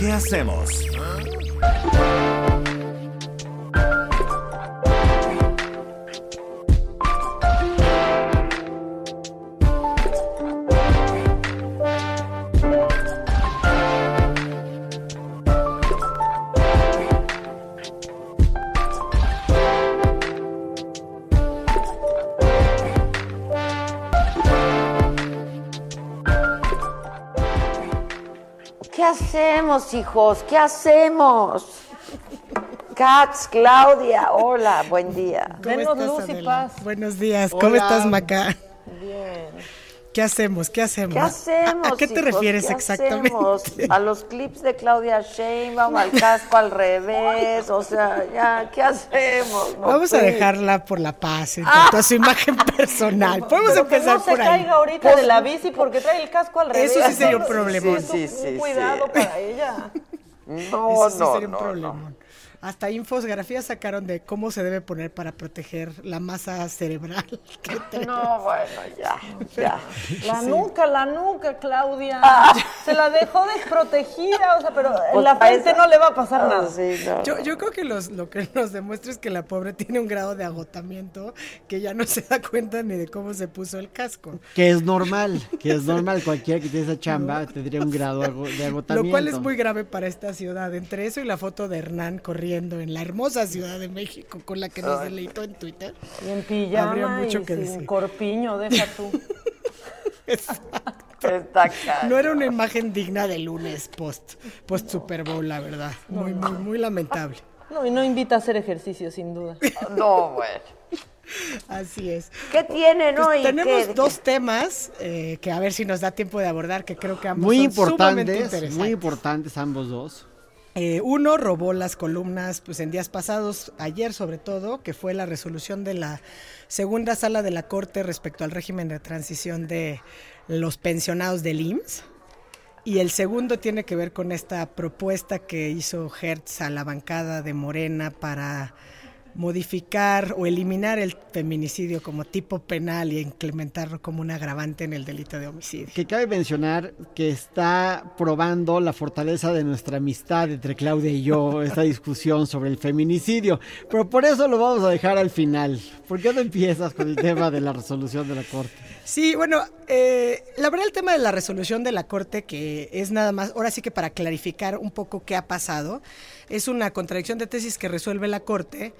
¿Qué hacemos? Hacemos, hijos? ¿Qué hacemos? Katz, Claudia, hola, buen día. ¿Cómo Denos estás, luz y paz. Buenos días. ¿Cómo Hola. estás, Maca? ¿Qué hacemos? ¿Qué hacemos? ¿Qué hacemos? ¿A, a qué te hijos? refieres ¿Qué exactamente? hacemos? A los clips de Claudia Sheinbaum, al casco al revés, o sea, ya, ¿qué hacemos? No, Vamos a pues. dejarla por la paz en cuanto a su imagen personal. Podemos Pero que empezar no se por ahí. caiga ahorita de la bici porque trae el casco al revés. Eso sí sería un es Sí, un sí, sí. cuidado para ella. No, Eso sí no, sería un no, problemón. Hasta infografías sacaron de cómo se debe poner para proteger la masa cerebral. que. No, bueno, ya, ya. La nuca, la nuca, Claudia. Ah. Se la dejó desprotegida, o sea, pero en Pues la frente no le va a pasar Ah, nada. sí, no, Yo, creo que los, lo que nos demuestra es que la pobre tiene un grado de agotamiento que ya no se da cuenta ni de cómo se puso el casco. Que es normal, que es normal. Cualquiera que tiene esa chamba tendría un grado de agotamiento. Lo cual es muy grave para esta ciudad. Entre eso y la foto de Hernán corriendo en la hermosa Ciudad de México con la que nos deleitó en Twitter. Y en pijama Habría mucho y que sin decir. corpiño, deja tú. Está. No era una imagen digna de lunes post, post Super Bowl, la verdad. Muy, muy, muy lamentable. No, y no invita a hacer ejercicio, sin duda. No, bueno. Así es. ¿Qué tienen Pues hoy? tenemos ¿Qué- dos temas eh, que a ver si nos da tiempo de abordar, que creo que ambos Muy son sumamente importantes, interesantes. muy importantes ambos dos. Eh, uno robó las columnas pues en días pasados, ayer sobre todo, que fue la resolución de la segunda sala de la Corte respecto al régimen de transición de los pensionados del IMSS. Y el segundo tiene que ver con esta propuesta que hizo Hertz a la bancada de Morena para modificar o eliminar el feminicidio como tipo penal y implementarlo como un agravante en el delito de homicidio. Que cabe mencionar que está probando la fortaleza de nuestra amistad entre Claudia y yo, esta discusión sobre el feminicidio. Pero por eso lo vamos a dejar al final. ¿Por qué no empiezas con el tema de la resolución de la Corte? Sí, bueno, eh, la verdad el tema de la resolución de la Corte, que es nada más, ahora sí que para clarificar un poco qué ha pasado, es una contradicción de tesis que resuelve la Corte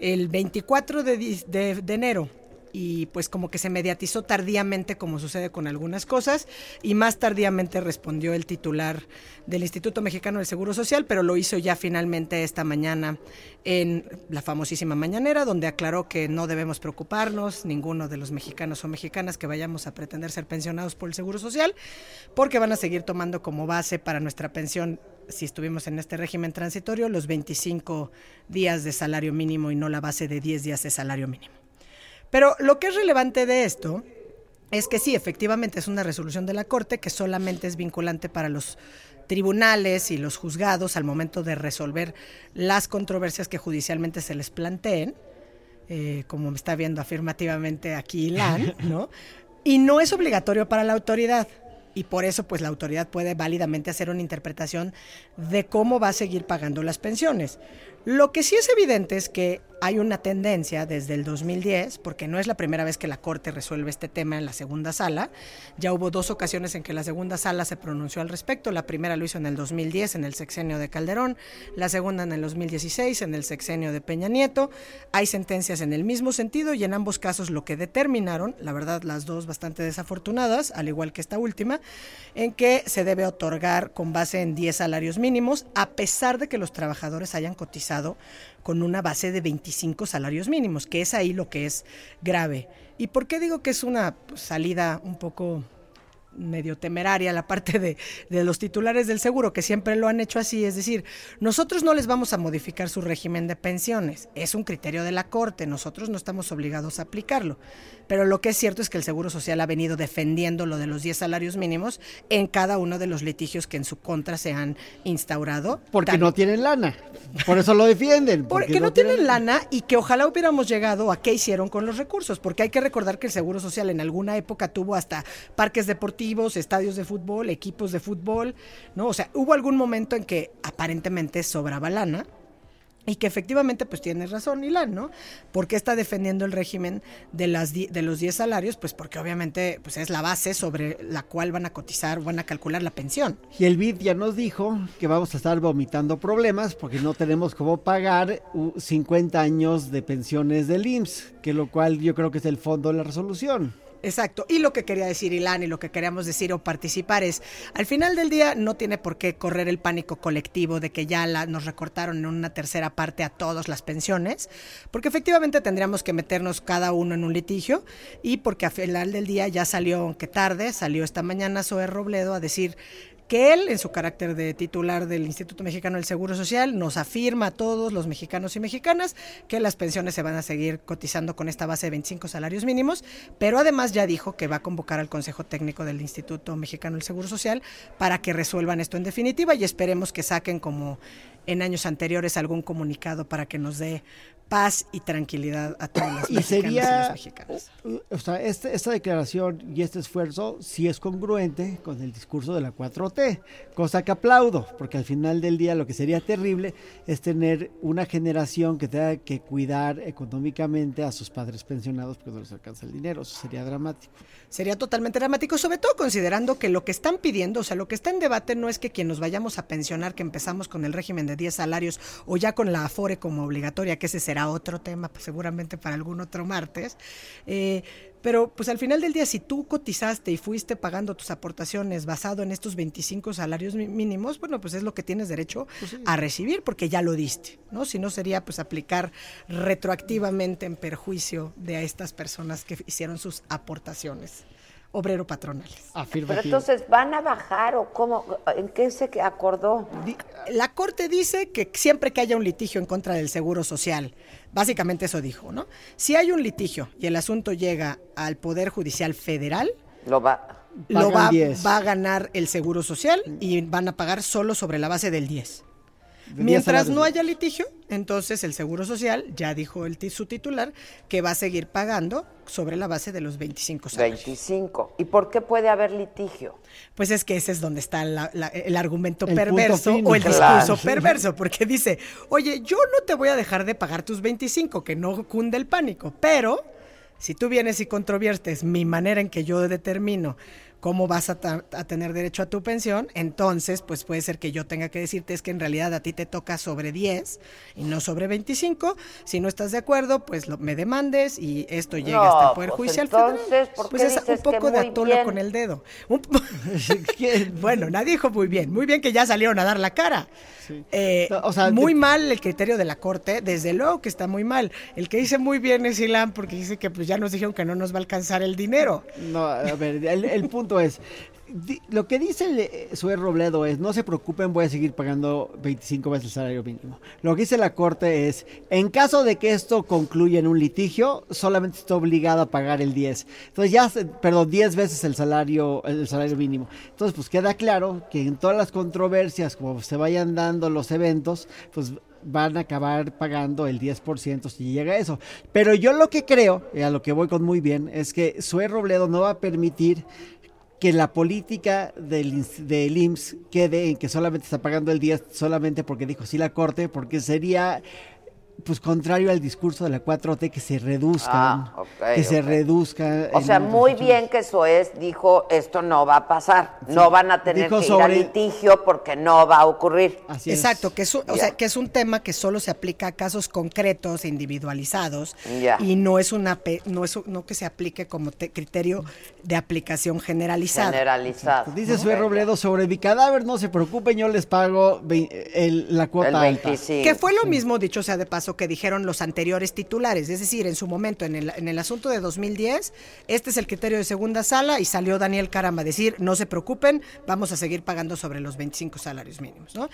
el 24 de, de- de enero. Y pues como que se mediatizó tardíamente, como sucede con algunas cosas, y más tardíamente respondió el titular del Instituto Mexicano del Seguro Social, pero lo hizo ya finalmente esta mañana en la famosísima mañanera, donde aclaró que no debemos preocuparnos, ninguno de los mexicanos o mexicanas que vayamos a pretender ser pensionados por el Seguro Social, porque van a seguir tomando como base para nuestra pensión, si estuvimos en este régimen transitorio, los 25 días de salario mínimo y no la base de 10 días de salario mínimo. Pero lo que es relevante de esto es que sí, efectivamente es una resolución de la Corte que solamente es vinculante para los tribunales y los juzgados al momento de resolver las controversias que judicialmente se les planteen, eh, como me está viendo afirmativamente aquí Ilan, ¿no? Y no es obligatorio para la autoridad. Y por eso, pues la autoridad puede válidamente hacer una interpretación de cómo va a seguir pagando las pensiones. Lo que sí es evidente es que hay una tendencia desde el 2010, porque no es la primera vez que la Corte resuelve este tema en la segunda sala. Ya hubo dos ocasiones en que la segunda sala se pronunció al respecto. La primera lo hizo en el 2010, en el sexenio de Calderón. La segunda en el 2016, en el sexenio de Peña Nieto. Hay sentencias en el mismo sentido y en ambos casos lo que determinaron, la verdad las dos bastante desafortunadas, al igual que esta última, en que se debe otorgar con base en 10 salarios mínimos, a pesar de que los trabajadores hayan cotizado con una base de 25 salarios mínimos, que es ahí lo que es grave. ¿Y por qué digo que es una pues, salida un poco medio temeraria la parte de, de, los titulares del seguro, que siempre lo han hecho así, es decir, nosotros no les vamos a modificar su régimen de pensiones, es un criterio de la Corte, nosotros no estamos obligados a aplicarlo, pero lo que es cierto es que el Seguro Social ha venido defendiendo lo de los 10 salarios mínimos en cada uno de los litigios que en su contra se han instaurado. Porque Tan... no tienen lana, por eso lo defienden. Porque, porque no, no, tienen lana y que ojalá hubiéramos llegado a qué hicieron con los recursos, porque hay que recordar que el Seguro Social en alguna época tuvo hasta parques deportivos, deportivos, estadios de fútbol, equipos de fútbol, ¿no? O sea, hubo algún momento en que aparentemente sobraba lana. Y que efectivamente, pues tiene razón Ilan, ¿no? ¿Por qué está defendiendo el régimen de, las de los 10 salarios? Pues porque obviamente pues es la base sobre la cual van a cotizar, van a calcular la pensión. Y el BID ya nos dijo que vamos a estar vomitando problemas porque no tenemos cómo pagar uh, 50 años de pensiones del IMSS, que lo cual yo creo que es el fondo de la resolución. Exacto. Y lo que quería decir Ilan y lo que queríamos decir o participar es, al final del día no tiene por qué correr el pánico colectivo de que ya la- nos recortaron en una tercera parte a todas las pensiones, porque efectivamente tendríamos que meternos cada uno en un litigio y porque al final del día ya salió, aunque tarde, salió esta mañana Zoe Robledo a decir que él, en su carácter de titular del Instituto Mexicano del Seguro Social, nos afirma a todos los mexicanos y mexicanas que las pensiones se van a seguir cotizando con esta base de 25 salarios mínimos, pero además ya dijo que va a convocar al Consejo Técnico del Instituto Mexicano del Seguro Social para que resuelvan esto en definitiva y esperemos que saquen como en años anteriores algún comunicado para que nos dé paz y tranquilidad a todos los Y mexicanos y sería, las mexicanas. o sea, este- esta declaración y este esfuerzo sí es congruente con el discurso de la 4T, cosa que aplaudo, porque al final del día lo que sería terrible es tener una generación que tenga que cuidar económicamente a sus padres pensionados porque no les alcanza el dinero, eso sería dramático. Sería totalmente dramático, sobre todo considerando que lo que están pidiendo, o sea, lo que está en debate no es que quien nos vayamos a pensionar, que empezamos con el régimen de 10 salarios o ya con la AFORE como obligatoria, que ese será otro tema, pues, seguramente para algún otro martes. Eh, pero pues al final del día, si tú cotizaste y fuiste pagando tus aportaciones basado en estos 25 salarios mínimos, bueno, pues es lo que tienes derecho a recibir porque ya lo diste, ¿no? Si no sería pues aplicar retroactivamente en perjuicio de a estas personas que hicieron sus aportaciones obrero patronales. Pero entonces, ¿van a bajar o cómo? ¿En qué se acordó? La Corte dice que siempre que haya un litigio en contra del Seguro Social, básicamente eso dijo, ¿no? Si hay un litigio y el asunto llega al Poder Judicial Federal, Lo va. lo va, 10. va a ganar el Seguro Social y van a pagar solo sobre la base del 10. De 10 Mientras no haya litigio, entonces el Seguro Social, ya dijo el, su titular, que va a seguir pagando sobre la base de los 25 salarios. 25. ¿Y por qué puede haber litigio? Pues es que ese es donde está la- la- el argumento El perverso o el Claro. discurso perverso, porque dice, oye, yo no te voy a dejar de pagar tus 25, que no cunde el pánico, pero si tú vienes y controviertes mi manera en que yo determino cómo vas a, a tener derecho a tu pensión, entonces pues puede ser que yo tenga que decirte es que en realidad a ti te toca sobre 10 y no sobre 25. Si no estás de acuerdo, pues lo- me demandes y esto llega No, hasta el Poder pues Judicial entonces, Federal. ¿por Pues qué es un dices poco de atolo bien? con el dedo. Bueno, nadie dijo muy bien. Muy bien que ya salieron a dar la cara. Sí. Eh, No, o sea, muy de- mal el criterio de la corte, desde luego que está muy mal. El que dice muy bien es Ilan porque dice que pues ya nos dijeron que no nos va a alcanzar el dinero. No, a ver, el, el punto es, lo que dice el, eh, Sue Robledo es, no se preocupen, voy a seguir pagando 25 veces el salario mínimo. Lo que dice la Corte es, en caso de que esto concluya en un litigio, solamente está obligado a pagar el 10. Entonces ya, perdón, 10 veces el salario, el salario mínimo. Entonces, pues queda claro que en todas las controversias, como se vayan dando los eventos, pues van a acabar pagando el 10% si llega a eso. Pero yo lo que creo, y a lo que voy con muy bien, es que Sue Robledo no va a permitir que la política del, del IMSS quede en que solamente está pagando el 10 solamente porque dijo sí la corte, porque sería pues contrario al discurso de la 4T que se reduzcan, Ah, ok, que se reduzca. O el sea, muy bien que Soez dijo, esto no va a pasar. No van a tener Dijo que ir sobre- a litigio porque no va a ocurrir. Así es. Exacto, que es, un, o sea, que es un tema que solo se aplica a casos concretos, e individualizados, y no es una pe- no es un- no que se aplique como te- criterio de aplicación generalizada. Generalizado. Dice Ok, Sue Robledo sobre mi cadáver, no se preocupen, yo les pago el- la El cuota alta. 25. Que fue lo mismo, dicho sea de paso, que dijeron los anteriores titulares. Es decir, en su momento, en el, en el asunto de 2010, este es el criterio de segunda sala y salió Daniel Caramba a decir, no se preocupen, vamos a seguir pagando sobre los 25 salarios mínimos. ¿no?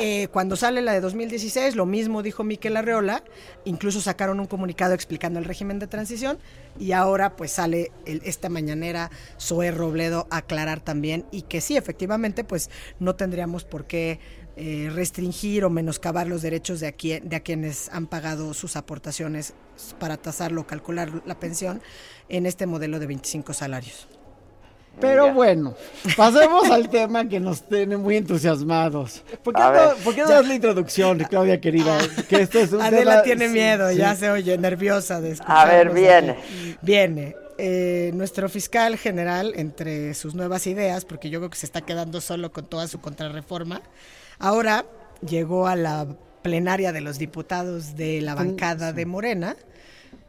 Eh, cuando sale la de 2016, lo mismo dijo Miquel Arreola, incluso sacaron un comunicado explicando el régimen de transición y ahora pues sale el- esta mañanera Zoe Robledo a aclarar también y que sí, efectivamente, pues no tendríamos por qué eh, restringir o menoscabar los derechos de, a quien- de a quienes han pagado sus aportaciones para tasarlo o calcular la pensión en este modelo de 25 salarios. Pero Ya. bueno, pasemos al tema que nos tiene muy entusiasmados. ¿Por qué, no. ¿por qué no das la introducción, Claudia querida? Que esto es un Adela tema- tiene sí, miedo, sí. ya se oye nerviosa de A ver, aquí. viene. Viene. Eh, nuestro fiscal general, entre sus nuevas ideas, porque yo creo que se está quedando solo con toda su contrarreforma, ahora llegó a la plenaria de los diputados de la bancada de Morena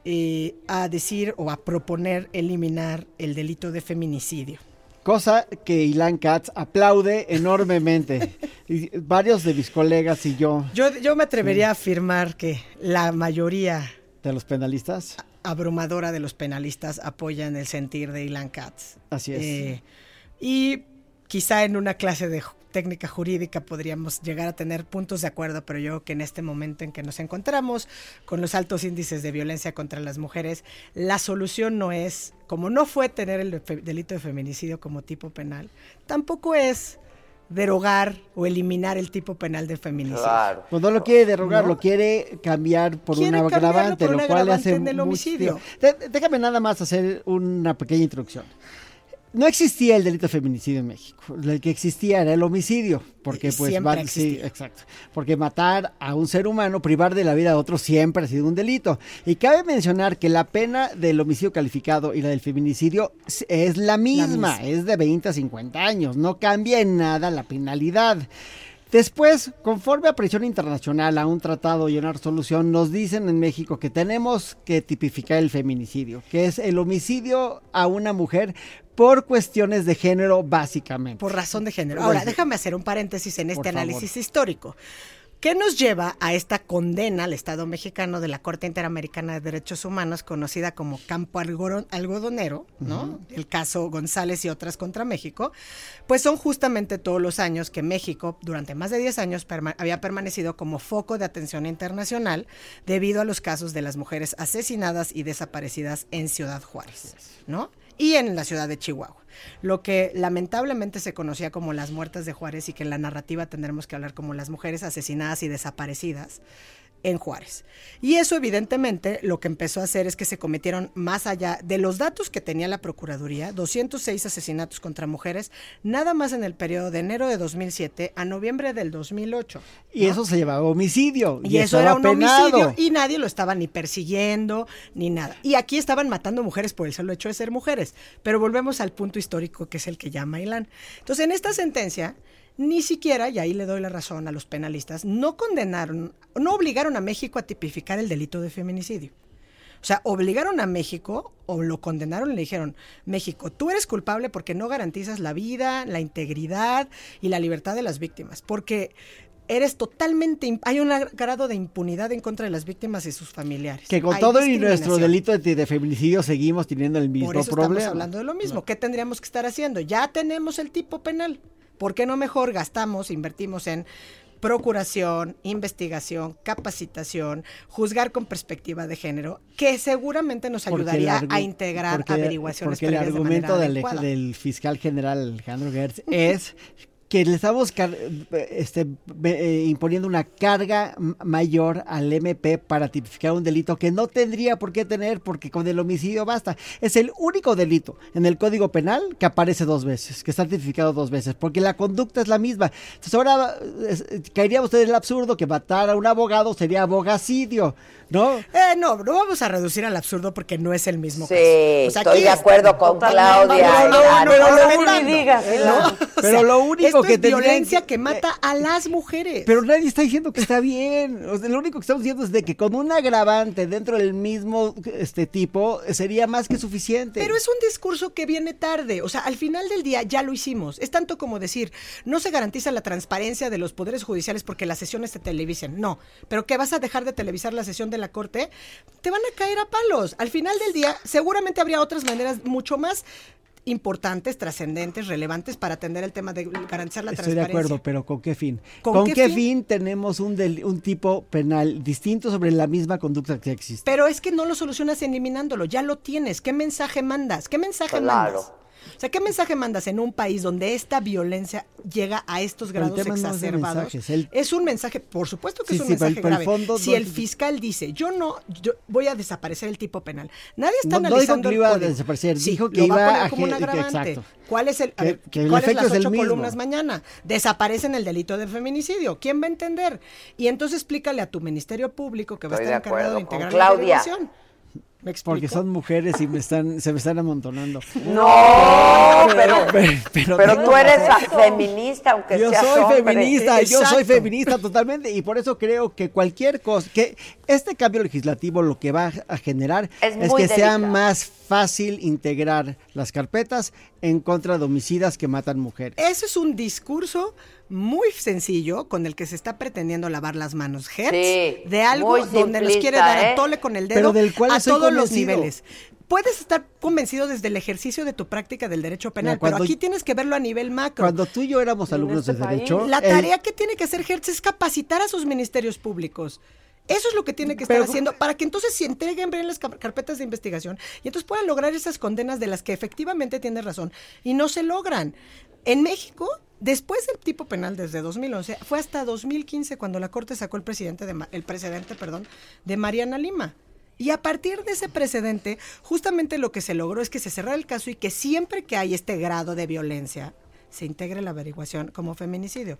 eh, a decir o a proponer eliminar el delito de feminicidio. Cosa que Ilan Katz aplaude enormemente. Y varios de mis colegas y yo, Yo, yo me atrevería a afirmar que la mayoría de los penalistas, abrumadora de los penalistas apoyan el sentir de Ilan Katz. Así es. Eh, y quizá en una clase de técnica jurídica podríamos llegar a tener puntos de acuerdo, pero yo creo que en este momento en que nos encontramos con los altos índices de violencia contra las mujeres, la solución no es, como no fue tener el delito de feminicidio como tipo penal, tampoco es derogar o eliminar el tipo penal de feminicidio. Claro. pues no lo quiere derogar, No. lo quiere cambiar por Quiere un cambiarlo agravante, por lo cual le agravante hace en el homicidio. déjame nada más hacer una pequeña introducción. No existía el delito de feminicidio en México. El que existía era el homicidio, porque pues va- sí, exacto. Porque matar a un ser humano, privar de la vida a otro siempre ha sido un delito. Y cabe mencionar que la pena del homicidio calificado y la del feminicidio es- es la misma, misma. es de 20 a 50 años, no cambia en nada la penalidad. Después, conforme a presión internacional a un tratado y una resolución, nos dicen en México que tenemos que tipificar el feminicidio, que es el homicidio a una mujer por cuestiones de género básicamente. Por razón de género. Ahora, déjame hacer un paréntesis en este Por favor. análisis histórico. ¿Qué nos lleva a esta condena al Estado mexicano de la Corte Interamericana de Derechos Humanos, conocida como Campo Algodonero, ¿no? El caso González y otras contra México, pues son justamente todos los años que México, durante más de 10 años, perma- había permanecido como foco de atención internacional debido a los casos de las mujeres asesinadas y desaparecidas en Ciudad Juárez, ¿no? Y en la ciudad de Chihuahua. Lo que lamentablemente se conocía como las muertas de Juárez y que en la narrativa tendremos que hablar como las mujeres asesinadas y desaparecidas en Juárez. Y eso evidentemente lo que empezó a hacer es que se cometieron más allá de los datos que tenía la Procuraduría, 206 asesinatos contra mujeres, nada más en el periodo de enero de 2007 a noviembre del 2008. Y eso se llamaba homicidio. Y, eso era un penado. homicidio y nadie lo estaba ni persiguiendo ni nada. Y aquí estaban matando mujeres por el solo hecho de ser mujeres. Pero volvemos al punto histórico que es el que llama Ilan. Entonces, en esta sentencia, ni siquiera, y ahí le doy la razón a los penalistas, no condenaron, no obligaron a México a tipificar el delito de feminicidio. O sea, obligaron a México o lo condenaron y le dijeron, México, tú eres culpable porque no garantizas la vida, la integridad y la libertad de las víctimas, porque eres totalmente, hay un grado de impunidad en contra de las víctimas y sus familiares. Que con Hay todo y nuestro delito de, de feminicidio seguimos teniendo el mismo Por eso problema. estamos hablando de lo mismo. ¿Qué tendríamos que estar haciendo? Ya tenemos el tipo penal. ¿Por qué no mejor gastamos, invertimos en procuración, investigación, capacitación, juzgar con perspectiva de género, que seguramente nos ayudaría a integrar porque- averiguaciones Porque el de argumento del, del fiscal general Alejandro Gertz es que le estamos este, eh, imponiendo una carga mayor al MP para tipificar un delito que no tendría por qué tener porque con el homicidio basta. Es el único delito en el Código Penal que aparece dos veces, que está tipificado dos veces, porque la conducta es la misma. Entonces ahora eh, caería usted en el absurdo que matar a un abogado sería abogacidio, ¿no? Eh, no, no vamos a reducir al absurdo porque no es el mismo Sí, caso. O sea, estoy de acuerdo con. Claudia. Pero lo único esto que es tendrían violencia que- que mata a las mujeres. Pero nadie está diciendo que está bien. O sea, lo único que estamos diciendo es de que con un agravante dentro del mismo este tipo sería más que suficiente. Pero es un discurso que viene tarde. O sea, al final del día ya lo hicimos. Es tanto como decir, no se garantiza la transparencia de los poderes judiciales porque las sesiones se televisen. No. Pero que vas a dejar de televisar la sesión de la corte, te van a caer a palos. Al final del día, seguramente habría otras maneras mucho más importantes, trascendentes, relevantes para atender el tema de garantizar la Estoy de transparencia. acuerdo, pero ¿con qué fin? ¿Con ¿Con, qué qué, fin? fin? tenemos un, del- un tipo penal distinto sobre la misma conducta que existe? Pero es que no lo solucionas eliminándolo, ya lo tienes. ¿Qué mensaje mandas? ¿Qué mensaje Claro. mandas? O sea, ¿qué mensaje mandas en un país donde esta violencia llega a estos grados tema no es de exacerbados? el- Es un mensaje, por supuesto que Sí, es un sí, mensaje el grave. fondo si no el fiscal dice, yo no, yo voy a desaparecer el tipo penal. Nadie está No- no dijo analizando que iba a desaparecer, Sí, dijo que iba a poner como un agravante. exacto. ¿Cuál es el, Que- ver, que el ¿cuáles efecto las es el ocho mismo. columnas mañana? Desaparecen el delito de feminicidio. ¿Quién va a entender? Y entonces explícale a tu ministerio público que va Estoy a de estar encargado acuerdo de con integrar Claudia. la averiguación. Porque son mujeres y me están, se me están amontonando. No, pero, pero, pero pero tú eres feminista, aunque Yo seas soy hombre. feminista, yo soy feminista totalmente y por eso creo que cualquier cosa, que este cambio legislativo lo que va a generar Es que sea más fácil integrar las carpetas en contra de homicidas que matan mujeres. Ese es un discurso muy sencillo con el que se está pretendiendo lavar las manos Hertz Sí, de algo donde nos quiere dar ¿eh? a tole con el dedo Pero del cual a todos los niveles. Puedes estar convencido desde el ejercicio de tu práctica del derecho penal, Mira, cuando- pero aquí tienes que verlo a nivel macro. Cuando tú y yo éramos alumnos este de país, derecho, La el- tarea que tiene que hacer Hertz es capacitar a sus ministerios públicos. Eso es lo que tiene que estar Pero- haciendo para que entonces se entreguen bien las car- carpetas de investigación y entonces puedan lograr esas condenas de las que efectivamente tiene razón y no se logran. En México, después del tipo penal desde 2011, fue hasta 2015 cuando la Corte sacó el, presidente de, el precedente perdón, de Mariana Lima. Y a partir de ese precedente, justamente lo que se logró es que se cerrara el caso y que siempre que hay este grado de violencia, se integre la averiguación como feminicidio.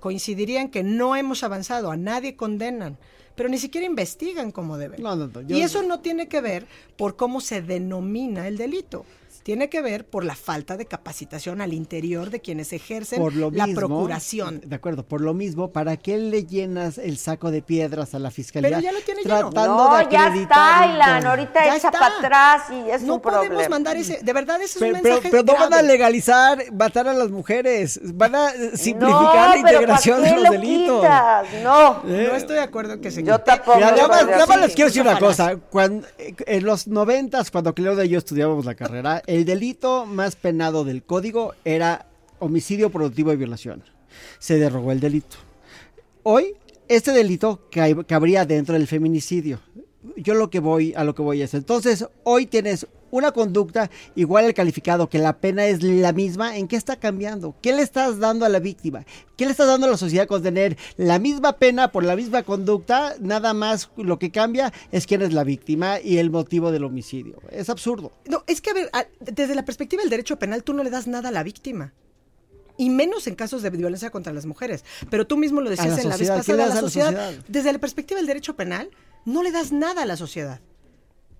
Coincidirían que no hemos avanzado, a nadie condenan, pero ni siquiera investigan como deben. No, no, no, yo- y eso no tiene que ver por cómo se denomina el delito. Tiene que ver por la falta de capacitación al interior de quienes ejercen por lo la mismo, procuración. De acuerdo, por lo mismo, ¿para qué le llenas el saco de piedras a la fiscalía? Pero ya lo tiene lleno. tratando No, de ya está, Ilan. Ahorita Ya echa está. para atrás y es no un podemos problema. mandar ese, de verdad ese es Pero, un pero- mensaje pero no van a legalizar matar a las mujeres, van a eh, simplificar no, la pero ¿para integración de los lo delitos. quitas? No. ¿Eh? No estoy de acuerdo en que se Yo quite. tampoco. Mira, nada más, nada les quiero decir una cosa. Cuando, eh, en los noventas, cuando Claudia y yo estudiábamos la carrera, el delito más penado del código era homicidio productivo y violación. Se derogó el delito. Hoy, este delito ca- cabría dentro del feminicidio. Yo lo que voy, a lo que voy es, entonces, hoy tienes una conducta igual al calificado, que la pena es la misma, ¿en qué está cambiando? ¿Qué le estás dando a la víctima? ¿Qué le estás dando a la sociedad con tener la misma pena por la misma conducta? Nada más lo que cambia es quién es la víctima y el motivo del homicidio. Es absurdo. No, es que a ver, desde la perspectiva del derecho penal, tú no le das nada a la víctima. Y menos en casos de violencia contra las mujeres. Pero tú mismo lo decías la en la vez sociedad, ¿qué pasada, la sociedad? Desde la perspectiva del derecho penal, no le das nada a la sociedad.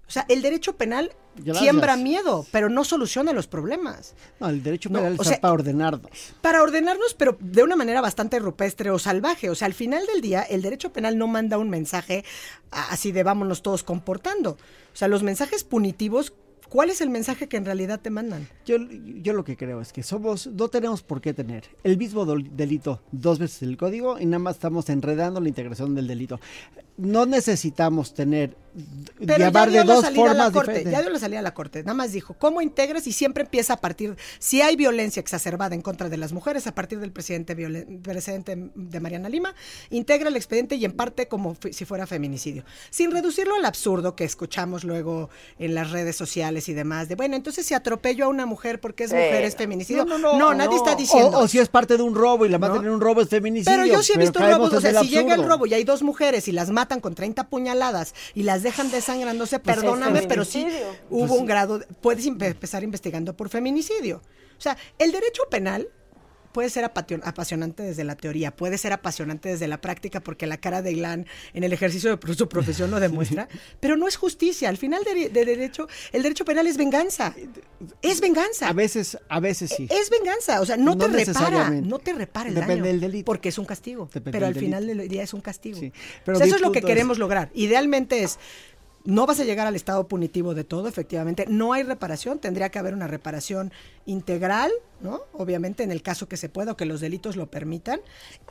O sea, el derecho penal Gracias. siembra miedo, pero no soluciona los problemas. No, el derecho No, penal o está sea, para ordenarnos. Para ordenarnos, pero de una manera bastante rupestre o salvaje. O sea, al final del día, el derecho penal no manda un mensaje así de vámonos todos comportando. O sea, los mensajes punitivos, ¿cuál es el mensaje que en realidad te mandan? Yo, yo lo que creo es que somos, no tenemos por qué tener el mismo delito dos veces el código y nada más estamos enredando la integración del delito. No necesitamos tener, Pero llamar ya dio de dos salida a la formas corte, diferentes. ya dio la salida a la corte. Nada más dijo, ¿cómo integras? Y siempre empieza a partir, si hay violencia exacerbada en contra de las mujeres, a partir del presidente, violen- presidente de Mariana Lima, integra el expediente y en parte como si fuera feminicidio. Sin reducirlo al absurdo que escuchamos luego en las redes sociales y demás, de bueno, entonces si atropello a una mujer porque es mujer, es feminicidio. No, no, no, nadie no. está diciendo. O, o si es parte de un robo y la en un robo es feminicidio. Pero yo sí he visto robos, o sea, si llega el robo y hay dos mujeres y las matan con 30 puñaladas y las dejan desangrándose, Pues es perdóname, pero sí hubo un grado, de- puedes empezar investigando por feminicidio. O sea, el derecho penal puede ser apasionante desde la teoría, puede ser apasionante desde la práctica porque la cara de Ilan en el ejercicio de su profesión lo demuestra, pero no es justicia. Al final de, de derecho, el derecho penal es venganza. Es venganza. A veces, a veces sí. Es venganza, o sea, no, No te repara, no te repara el Depende daño. del delito. Porque es un castigo. Depende pero al final del día es un castigo. Sí, O pero sea, mi eso es lo que es- queremos lograr. Idealmente es, no vas a llegar al estado punitivo de todo, efectivamente. No hay reparación, tendría que haber una reparación integral, ¿no? Obviamente en el caso que se pueda o que los delitos lo permitan,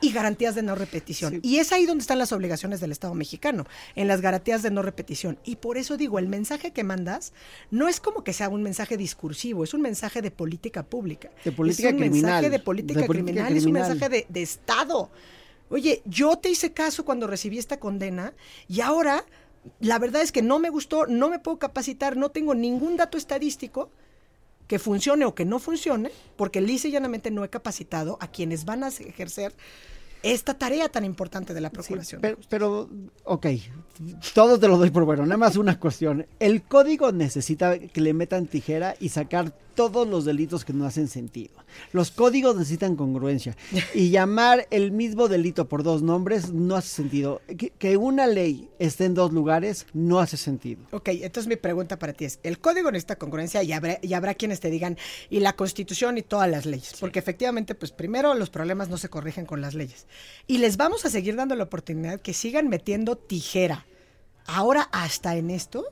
y garantías de no repetición. Y es ahí donde están las obligaciones del Estado mexicano, en las garantías de no repetición. Y por eso digo, el mensaje que mandas no es como que sea un mensaje discursivo, es un mensaje de política pública. De política es un criminal, mensaje de política, de política criminal, es un mensaje de, de Estado. Oye, yo te hice caso cuando recibí esta condena y ahora la verdad es que no me gustó, no me puedo capacitar, no tengo ningún dato estadístico que funcione o que no funcione, porque lisa y llanamente no he capacitado a quienes van a ejercer esta tarea tan importante de la procuración. Pero, pero, ok, todo te lo doy por bueno, nada más una cuestión. El código necesita que le metan tijera y sacar todos los delitos que no hacen sentido. Los códigos necesitan congruencia y llamar el mismo delito por dos nombres no hace sentido. Que, que una ley esté en dos lugares no hace sentido. Ok, entonces mi pregunta para ti es, el código necesita congruencia y habrá, y habrá quienes te digan, y la constitución y todas las leyes, porque efectivamente, pues primero los problemas no se corrigen con las leyes. Y les vamos a seguir dando la oportunidad que sigan metiendo tijera. Ahora hasta en esto,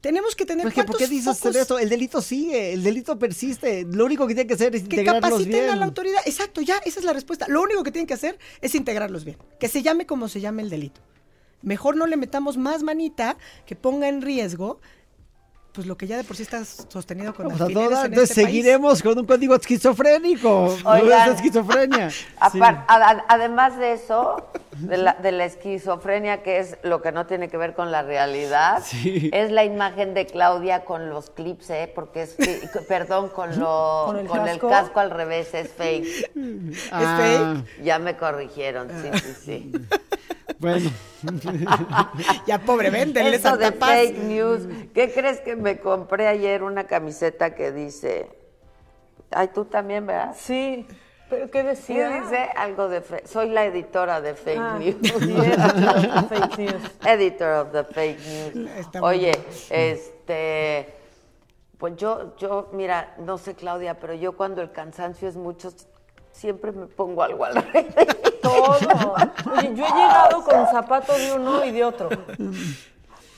tenemos que tener ¿Por qué, ¿por qué dices focos eso? El delito sigue, el delito persiste. Lo único que tiene que hacer es que integrarlos capaciten bien. a la autoridad. Exacto, ya, esa es la respuesta. Lo único que tienen que hacer es integrarlos bien. Que se llame como se llame el delito. Mejor no le metamos más manita que ponga en riesgo pues lo que ya de por sí está sostenido con sea, alfileres toda- en entonces este país. seguiremos con un código esquizofrénico. No es esquizofrenia. A- además de eso, de la, de la esquizofrenia, que es lo que no tiene que ver con la realidad, Sí. es la imagen de Claudia con los clips, ¿eh? Porque es, perdón, con, lo, ¿Con el con el casco? al revés, es fake. Ah, Ya me corrigieron, sí, sí, sí. Bueno, Ya pobre, véndenle Eso de Paz. fake news. ¿Qué crees que me compré ayer una camiseta que dice... Ay, tú también, ¿verdad? Sí, pero ¿qué Sí, decía? dice algo de... fe- Soy la editora de fake Ah, news. Editor of the fake news. Está Oye, este, pues yo, yo, mira, no sé Claudia, pero yo cuando el cansancio es mucho, siempre me pongo algo al revés. Todo. Oye, yo he llegado con zapatos de uno y de otro.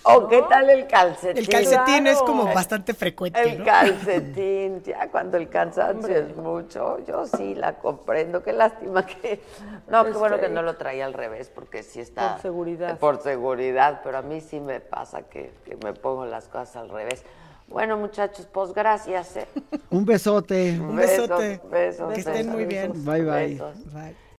¿O qué tal el calcetín? El calcetín es como bastante frecuente, El ¿no? calcetín, ya cuando el cansancio es mucho, yo sí la comprendo. Qué lástima que. No, qué bueno que no lo traía al revés, porque sí está. Por seguridad. Por seguridad, pero a mí sí me pasa que, que me pongo las cosas al revés. Bueno, muchachos, pues gracias. ¿eh? un besote. Un besote. Besos, besos, Que estén muy bien. besos, Bye, bye. besos. Bye.